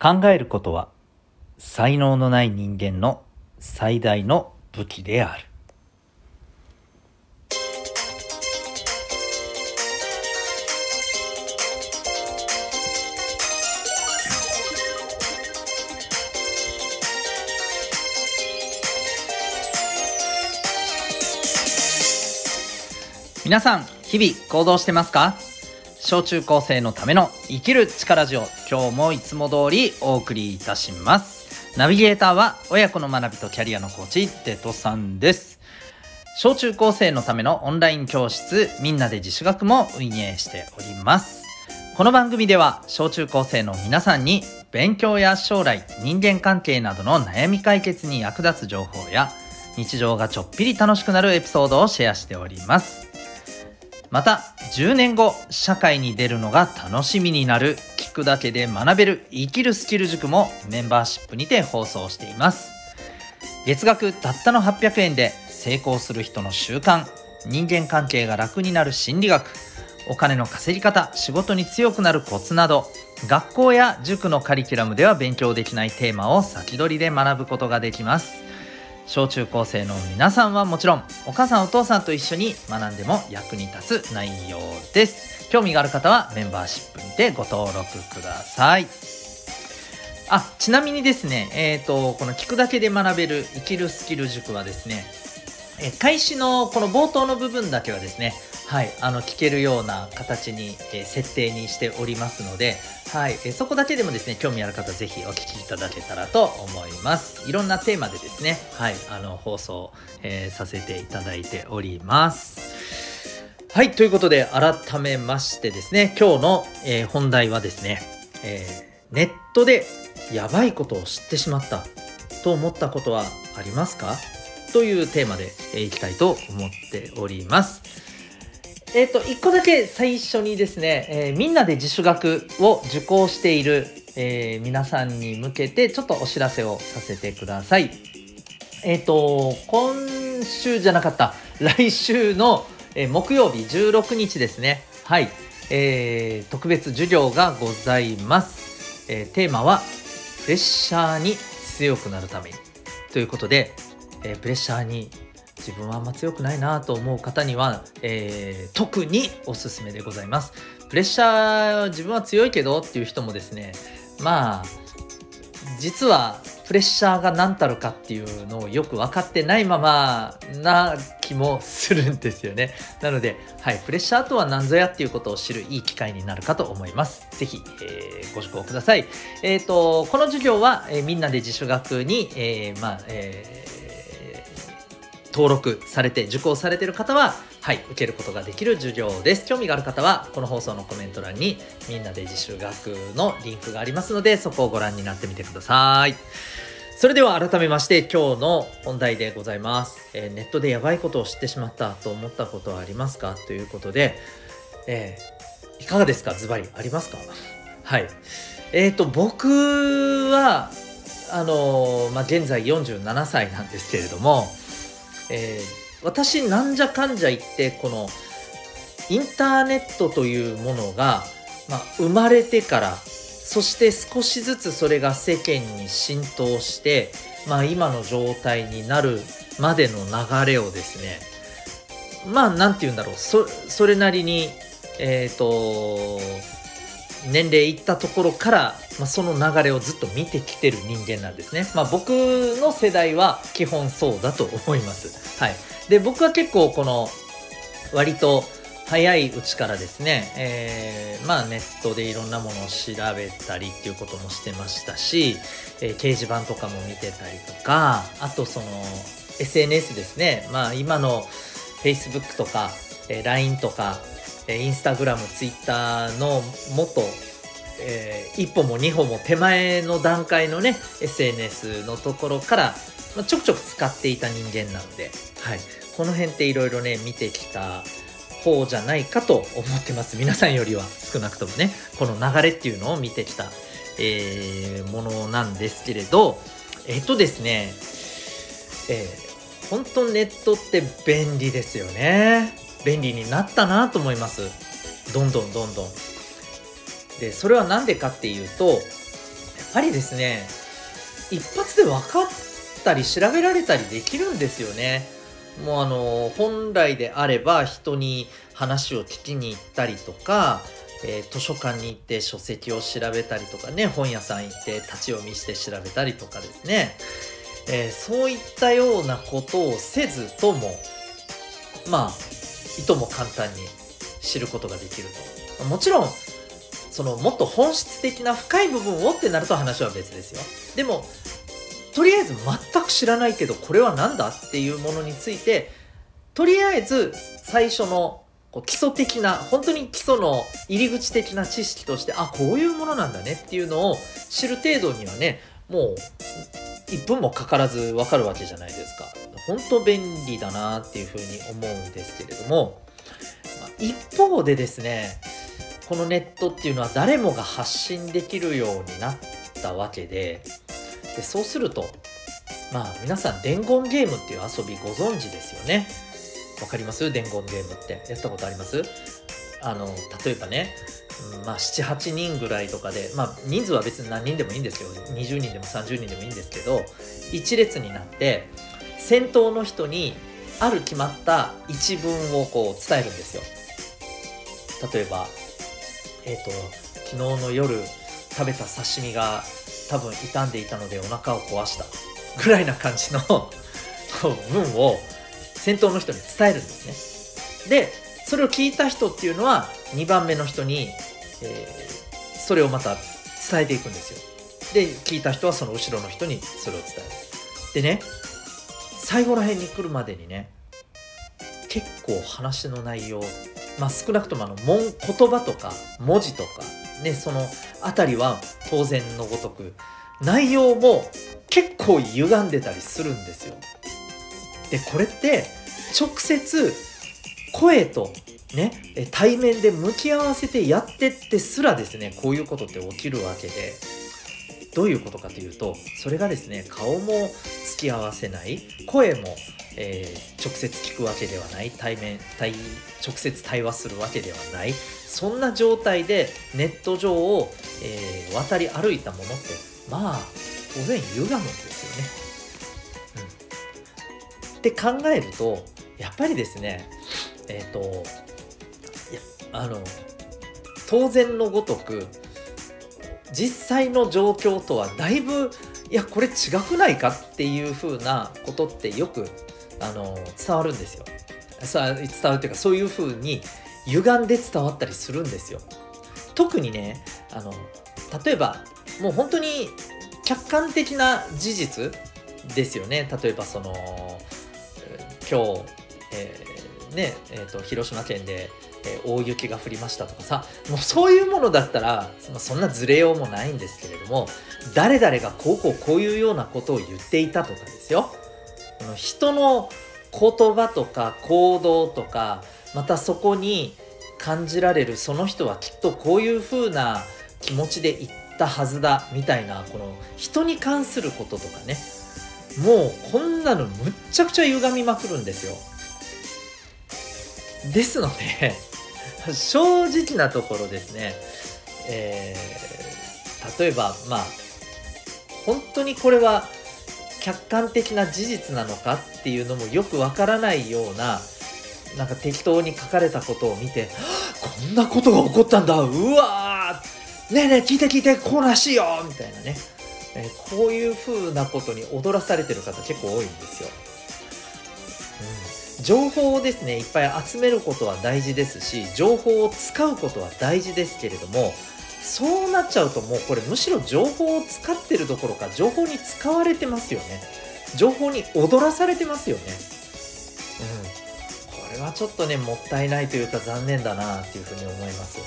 考えることは才能のない人間の最大の武器である。皆さん日々行動してますか？小中高生のための生きる力ジオ今日もいつも通りお送りいたします。ナビゲーターは親子の学びとキャリアのコーチデトさんです。小中高生のためのオンライン教室みんなで自主学も運営しております。この番組では小中高生の皆さんに勉強や将来人間関係などの悩み解決に役立つ情報や日常がちょっぴり楽しくなるエピソードをシェアしております。また10年後社会に出るのが楽しみになる聞くだけで学べる生きるスキル塾もメンバーシップにて放送しています。月額たったの800円で成功する人の習慣人間関係が楽になる心理学お金の稼ぎ方仕事に強くなるコツなど学校や塾のカリキュラムでは勉強できないテーマを先取りで学ぶことができます。小中高生の皆さんはもちろんお母さんお父さんと一緒に学んでも役に立つ内容です。興味がある方はメンバーシップにてご登録ください。あちなみにですねえっ、ー、とこの聞くだけで学べる生きるスキル塾はですねえ開始のこの冒頭の部分だけはですねはい、あの聞けるような形に、え、設定にしておりますので、はい、え、そこだけでもですね、興味ある方ぜひお聞きいただけたらと思います。いろんなテーマでですね、はい、あの放送、えー、させていただいております。はい、ということで改めましてですね、今日の、え本題はですね、えネットでやばいことを知ってしまったと思ったことはありますか？というテーマで、いきたいと思っております。えっ、ー、と、一個だけ最初にですね、えー、みんなで自主学を受講している、えー、皆さんに向けてちょっとお知らせをさせてください。えっ、と、今週じゃなかった、来週の、え木曜日16日ですね。はい。えー特別授業がございます。えテーマは、プレッシャーに強くなるために。ということで、えプレッシャーに自分はあんま強くないなと思う方には、えー、特におすすめでございます。プレッシャー自分は強いけどっていう人もですねまあ実はプレッシャーが何たるかっていうのをよく分かってないままな気もするんですよね。なので、はい、プレッシャーとは何ぞやっていうことを知るいい機会になるかと思います。ぜひ、えー、ご受講ください。えっ、ー、と、この授業は、えー、みんなで自主学に、え、まあ、えー登録されて受講されている方ははい受けることができる授業です。興味がある方はこの放送のコメント欄にみんなで自習学のリンクがありますのでそこをご覧になってみてください。それでは改めまして今日の本題でございます、えー、ネットでやばいことを知ってしまったと思ったことはありますか？ということで、えー、いかがですか？ズバリ。ありますか？はい。えっ、ー、と僕はあのまあ、現在47歳なんですけれどもえー、私なんじゃかんじゃ言ってこのインターネットというものが、まあ、生まれてからそして少しずつそれが世間に浸透して、まあ、今の状態になるまでの流れをですねまあ何て言うんだろうそそれなりにえっ、ー、と年齢いったところから、まあ、その流れをずっと見てきてる人間なんですね。まあ、僕の世代は基本そうだと思います。はい。で、僕は結構この割と早いうちからですね、えー、まあネットでいろんなものを調べたりっていうこともしてましたし、えー、掲示板とかも見てたりとか、あとその SNS ですね、まあ今の Facebook とか、えー、LINE とか、インスタグラム、ツイッターのもっと、えー、一歩も二歩も手前の段階のね、SNS のところから、まあ、ちょくちょく使っていた人間なので、はい。この辺っていろいろね、見てきた方じゃないかと思ってます。皆さんよりは少なくともね、この流れっていうのを見てきた、えー、ものなんですけれど、えっとですね、えー、本当ネットって便利ですよね。便利になったなと思いますどんどんどんどんでそれは何でかっていうとやっぱりですね一発で分かったり調べられたりできるんですよね。もうあの本来であれば人に話を聞きに行ったりとか、えー、図書館に行って書籍を調べたりとかね本屋さん行って立ち読みして調べたりとかですね、えー、そういったようなことをせずともまあいとも簡単に知ることができると。もちろんそのもっと本質的な深い部分をってなると話は別ですよ。でもとりあえず全く知らないけどこれは何だっていうものについてとりあえず最初のこう基礎的な本当に基礎の入り口的な知識としてあこういうものなんだねっていうのを知る程度にはねもう1分もかからず分かるわけじゃないですか。本当便利だなっていうふうに思うんですけれども、まあ、一方でですねこのネットっていうのは誰もが発信できるようになったわけででそうするとまあ皆さん伝言ゲームっていう遊びご存知ですよね。わかります？伝言ゲームって。やったことあります？あの例えばね、うん、まあ78人ぐらいとかでまあ人数は別に何人でもいいんですよ20人でも30人でもいいんですけど一列になって先頭の人にある決まった一文をこう伝えるんですよ。例えばえっ、ー、と昨日の夜食べた刺身が多分傷んでいたのでお腹を壊した。ぐらいな感じの文を先頭の人に伝えるんですね。でそれを聞いた人っていうのは2番目の人に、えー、それをまた伝えていくんですよ。で聞いた人はその後ろの人にそれを伝える。でね最後ら辺に来るまでにね結構話の内容まあ少なくともあの言葉とか文字とかね、その辺りは当然のごとく内容も結構歪んでたりするんですよ。でこれって直接声とね対面で向き合わせてやってってすらですねこういうことって起きるわけでどういうことかというとそれがですね顔も付き合わせない声も、えー、直接聞くわけではない対面対直接対話するわけではないそんな状態でネット上を、えー、渡り歩いたものってまあ当然歪むんですよね。うん、って考えるとやっぱりですねえっ、ー、といやあの当然のごとく実際の状況とはだいぶいやこれ違くないかっていう風なことってよくあの伝わるんですよ。伝わるっていうかそういう風に歪んで伝わったりするんですよ。特にねあの例えばもう本当に客観的な事実ですよね例えばその今日、えー、ねえーと、広島県で、えー、大雪が降りましたとかさもうそういうものだったらそんなずれようもないんですけれども誰々がこうこうこういうようなことを言っていたとかですよ。人の言葉とか行動とかまたそこに感じられるその人はきっとこういう風な気持ちで言ったはずだみたいなこの人に関することとかね。もうこんなのむっちゃくちゃ歪みまくるんですよ。ですので正直なところですね、えー、例えばまあ本当にこれは客観的な事実なのかっていうのもよくわからないようななんか適当に書かれたことを見てこんなことが起こったんだ。うわねえねえ聞いて聞いてこうらしいよ。みたいなね、えー、こういう風なことに踊らされてる方結構多いんですよ。情報をですねいっぱい集めることは大事ですし情報を使うことは大事ですけれどもそうなっちゃうともうこれむしろ情報を使ってるどころか情報に使われてますよね。情報に踊らされてますよね。うん。これはちょっとねもったいないというか残念だなっていうふうに思います。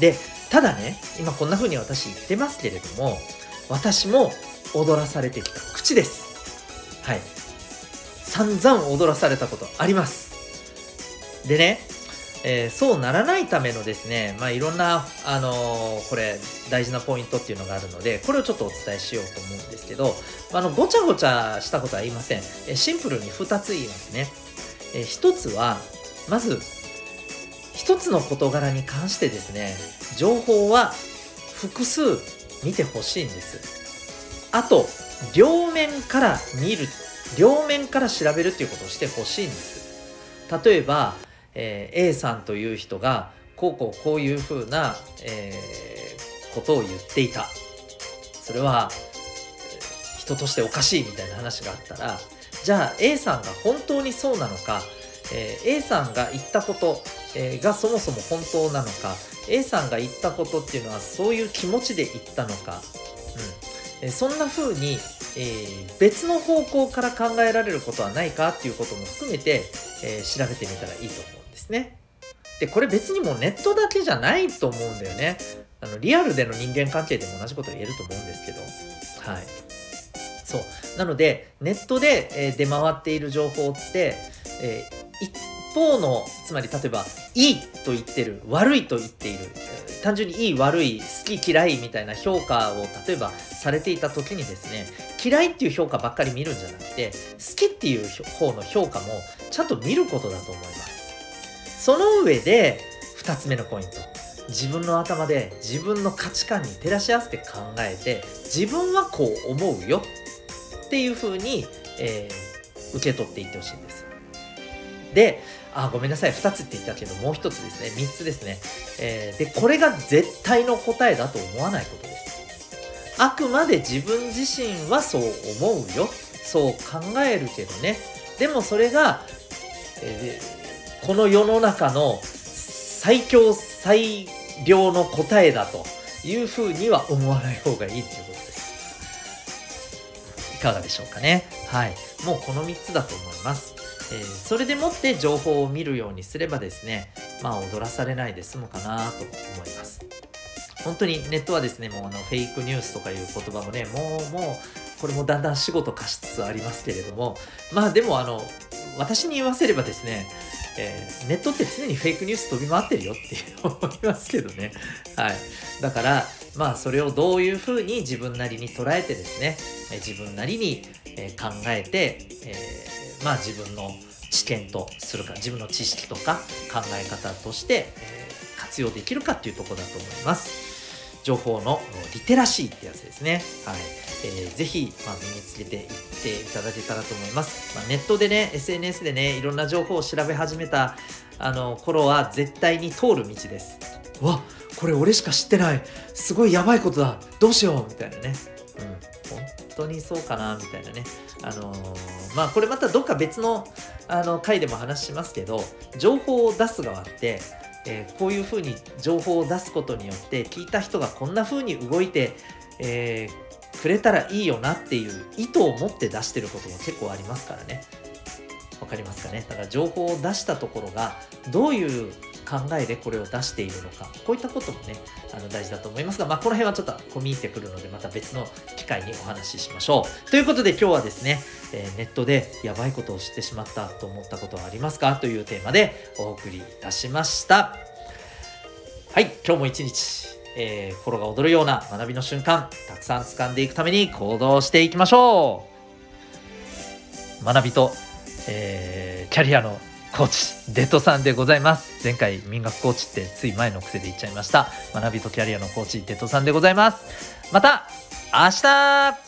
でただね今こんな風に私言ってますけれども私も踊らされてきた口です。はい。散々踊らされたことあります。でねえー、そうならないためのですね、まあ、いろんな、あのー、これ大事なポイントっていうのがあるのでこれをちょっとお伝えしようと思うんですけどあのごちゃごちゃしたことは言いません、えシンプルに2つ言いますね、えー、1つはまず1つの事柄に関してですね情報は複数見てほしいんです。あと両面から見る両面から調べるっていうことをしてほしいんです。例えば、えー、A さんという人がこうこうこういうふうな、えー、ことを言っていた。それは人としておかしいみたいな話があったらじゃあ A さんが本当にそうなのか、えー、A さんが言ったこと、えー、がそもそも本当なのか A さんが言ったことっていうのはそういう気持ちで言ったのか、うん。えー、そんな風に、えー、別の方向から考えられることはないかっていうことも含めて、えー、調べてみたらいいと思うんですね。でこれ別にもうネットだけじゃないと思うんだよね。あのリアルでの人間関係でも同じこと言えると思うんですけど。はい。そう。なので、ネットで、え出回っている情報って、え、一方の、つまり例えば、いいと言ってる、悪いと言っている、単純にいい、悪い、好き、嫌いみたいな評価を例えばされていた時にですね、嫌いっていう評価ばっかり見るんじゃなくて、好きっていう方の評価もちゃんと見ることだと思います。その上で、2つ目のポイント。自分の頭で自分の価値観に照らし合わせて考えて自分はこう思うよっていう風に、えー、受け取っていってほしいんです。で、あ、ごめんなさい、2つって言ったけど、もう1つですね、3つですね。えー、で、これが絶対の答えだと思わないことです。あくまで自分自身はそう思うよ。そう考えるけどね。でもそれが、えー、この世の中の最強最良の答えだというふうには思わない方がいいっていうことです。いかがでしょうかね。はい。もうこの3つだと思います。えー、それでもって情報を見るようにすればですね、まあ踊らされないで済むかなと思います。本当にネットはですね、もうあのフェイクニュースとかいう言葉もね、もうもうこれもだんだん仕事化しつつありますけれども、まあでもあの、私に言わせればですね、えー、ネットって常にフェイクニュース飛び回ってるよって思いますけどね。はい。だから、まあそれをどういうふうに自分なりに捉えてですね、え自分なりに、え考えて、えー、まあ自分の知見とするか、自分の知識とか考え方として、え、活用できるかっていうところだと思います。情報のリテラシーってやつですね。はい。えー、ぜひ、まあ、身につけていっていただけたらと思います。まあ、ネットでね、SNS でね、いろんな情報を調べ始めたあの頃は絶対に通る道です。わこれ俺しか知ってないすごいやばいことだどうしようみたいなね。うん、本当にそうかなみたいなね。あのー、まあこれまたどっか別のあの回でも話しますけど、情報を出す側って、えー、こういうふうに情報を出すことによって聞いた人がこんなふうに動いて、えーくれたらいいよなっていう意図を持って出してることも結構ありますからね。わかりますかね？だから情報を出したところがどういう考えでこれを出しているのかこういったこともねあの大事だと思いますが、まあ、この辺はちょっと込み入ってくるのでまた別の機会にお話ししましょう。ということで今日はですね、えー、ネットでやばいことを知ってしまったと思ったことはありますか？というテーマでお送りいたしました。はい今日も一日えー、心が躍るような学びの瞬間たくさん掴んでいくために行動していきましょう。学びと、えー、キャリアのコーチデッドさんでございます。前回民学コーチってつい前の癖で言っちゃいました。学びとキャリアのコーチデッドさんでございます。また明日